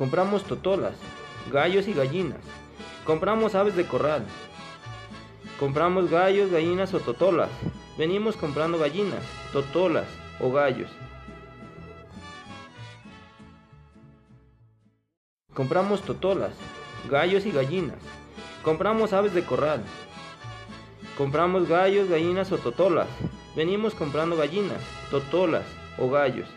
Compramos totolas, gallos y gallinas. Compramos aves de corral. Compramos gallos, gallinas o totolas. Venimos comprando gallinas, totolas o gallos. Compramos totolas, gallos y gallinas. Compramos aves de corral. Compramos gallos, gallinas o totolas. Venimos comprando gallinas, totolas o gallos.